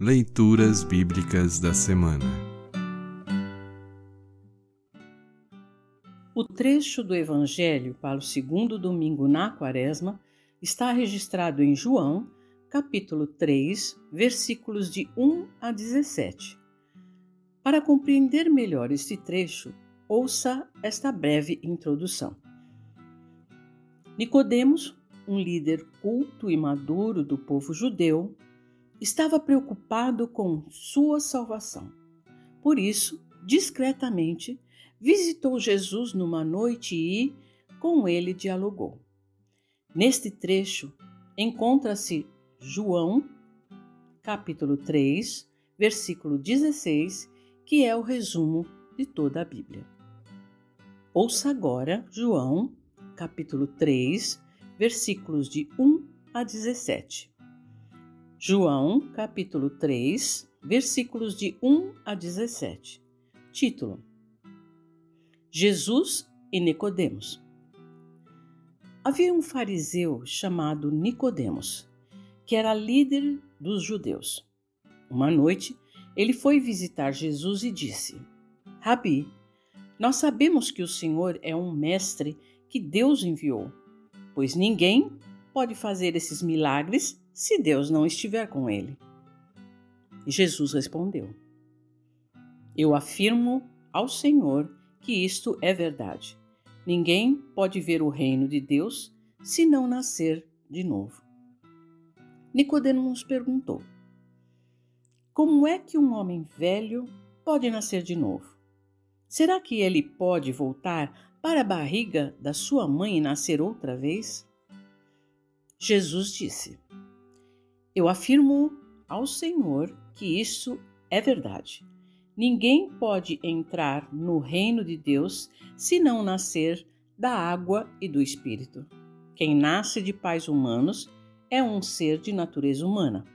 Leituras Bíblicas da Semana O trecho do Evangelho para o segundo domingo na Quaresma está registrado em João, capítulo 3, versículos de 1 a 17. Para compreender melhor este trecho, ouça esta breve introdução. Nicodemos, um líder culto e maduro do povo judeu, estava preocupado com sua salvação. Por isso, discretamente, visitou Jesus numa noite e com ele dialogou. Neste trecho encontra-se João, capítulo 3, versículo 16, que é o resumo de toda a Bíblia. Ouça agora João, capítulo 3, versículos de 1 a 17. João, capítulo 3, versículos de 1 a 17. Título: Jesus e Nicodemos. Havia um fariseu chamado Nicodemos, que era líder dos judeus. Uma noite, ele foi visitar Jesus e disse: Rabi, nós sabemos que o Senhor é um mestre que Deus enviou, pois ninguém pode fazer esses milagres se Deus não estiver com ele? Jesus respondeu: Eu afirmo ao Senhor que isto é verdade. Ninguém pode ver o reino de Deus se não nascer de novo. Nicodemos perguntou: Como é que um homem velho pode nascer de novo? Será que ele pode voltar para a barriga da sua mãe e nascer outra vez? Jesus disse: eu afirmo ao Senhor que isso é verdade. Ninguém pode entrar no reino de Deus se não nascer da água e do Espírito. Quem nasce de pais humanos é um ser de natureza humana.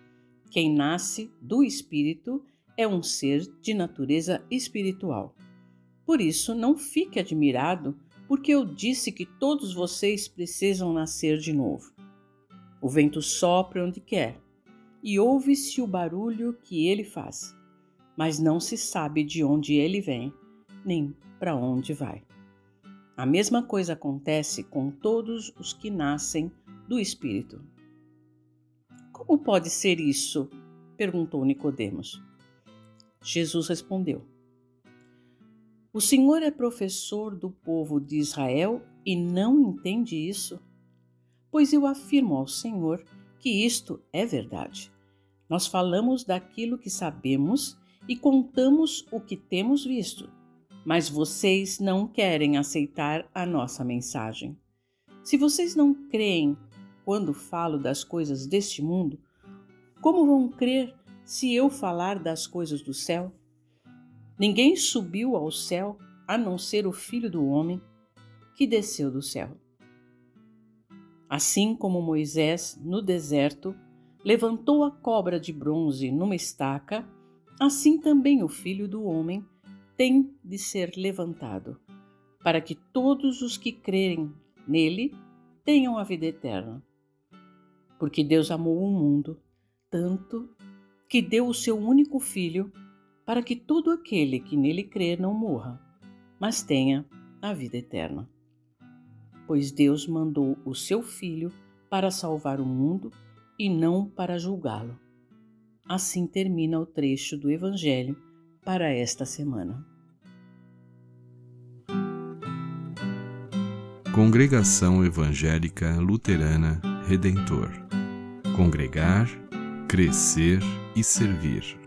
Quem nasce do Espírito é um ser de natureza espiritual. Por isso, não fique admirado, porque eu disse que todos vocês precisam nascer de novo. O vento sopra onde quer e ouve-se o barulho que ele faz, mas não se sabe de onde ele vem, nem para onde vai. A mesma coisa acontece com todos os que nascem do Espírito. Como pode ser isso? perguntou Nicodemos. Jesus respondeu: O Senhor é professor do povo de Israel e não entende isso? Pois eu afirmo ao Senhor que isto é verdade. Nós falamos daquilo que sabemos e contamos o que temos visto, mas vocês não querem aceitar a nossa mensagem. Se vocês não creem quando falo das coisas deste mundo, como vão crer se eu falar das coisas do céu? Ninguém subiu ao céu a não ser o Filho do Homem que desceu do céu. Assim como Moisés no deserto levantou a cobra de bronze numa estaca, assim também o filho do homem tem de ser levantado, para que todos os que crerem nele tenham a vida eterna. Porque Deus amou o mundo tanto que deu o seu único filho para que todo aquele que nele crer não morra, mas tenha a vida eterna pois Deus mandou o seu Filho para salvar o mundo e não para julgá-lo. Assim termina o trecho do Evangelho para esta semana. Congregação Evangélica Luterana Redentor Congregar, Crescer e Servir.